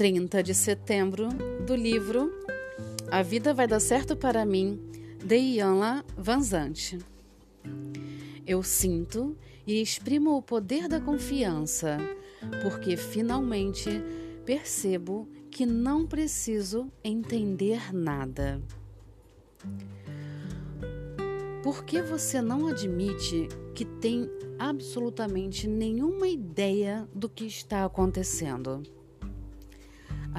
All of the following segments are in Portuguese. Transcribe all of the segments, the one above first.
30 de setembro, do livro A Vida Vai Dar Certo para Mim, de Ianla Vanzante. Eu sinto e exprimo o poder da confiança, porque finalmente percebo que não preciso entender nada. Por que você não admite que tem absolutamente nenhuma ideia do que está acontecendo?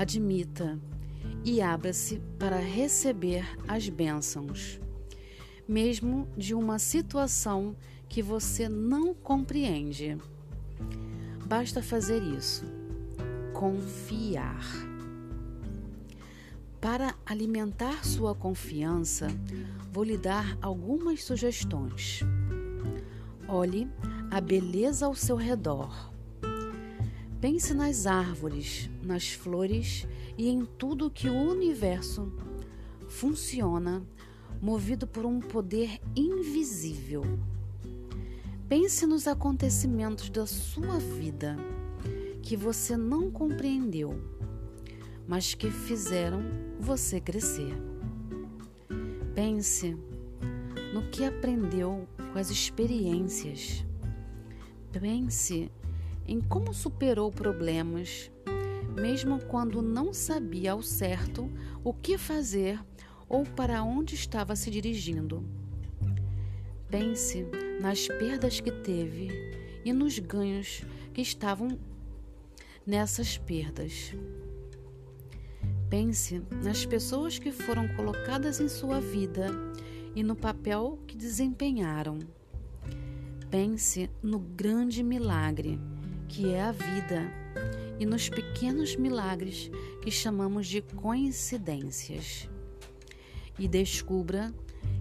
Admita e abra-se para receber as bênçãos, mesmo de uma situação que você não compreende. Basta fazer isso. Confiar. Para alimentar sua confiança, vou lhe dar algumas sugestões. Olhe a beleza ao seu redor. Pense nas árvores, nas flores e em tudo que o universo funciona movido por um poder invisível. Pense nos acontecimentos da sua vida que você não compreendeu mas que fizeram você crescer. Pense no que aprendeu com as experiências. Pense em como superou problemas, mesmo quando não sabia ao certo o que fazer ou para onde estava se dirigindo. Pense nas perdas que teve e nos ganhos que estavam nessas perdas. Pense nas pessoas que foram colocadas em sua vida e no papel que desempenharam. Pense no grande milagre que é a vida e nos pequenos milagres que chamamos de coincidências. E descubra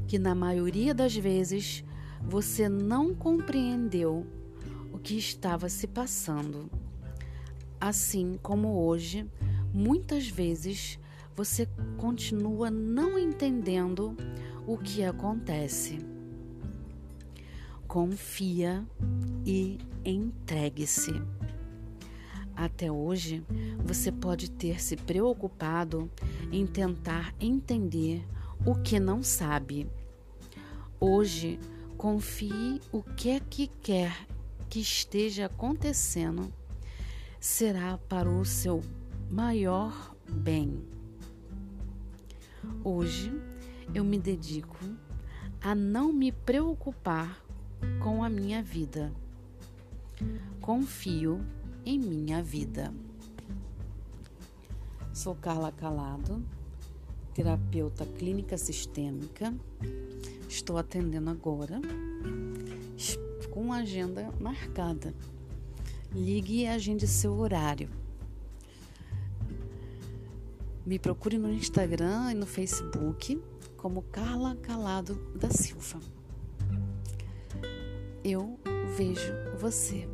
que, na maioria das vezes, você não compreendeu o que estava se passando. Assim como hoje, Muitas vezes você continua não entendendo o que acontece. Confia e entregue-se. Até hoje, você pode ter se preocupado em tentar entender o que não sabe. Hoje, confie o que é que quer que esteja acontecendo será para o seu maior bem. Hoje eu me dedico a não me preocupar com a minha vida. Confio em minha vida. Sou Carla Calado, terapeuta clínica sistêmica. Estou atendendo agora com agenda marcada. Ligue e agende seu horário. Me procure no Instagram e no Facebook como Carla Calado da Silva. Eu vejo você.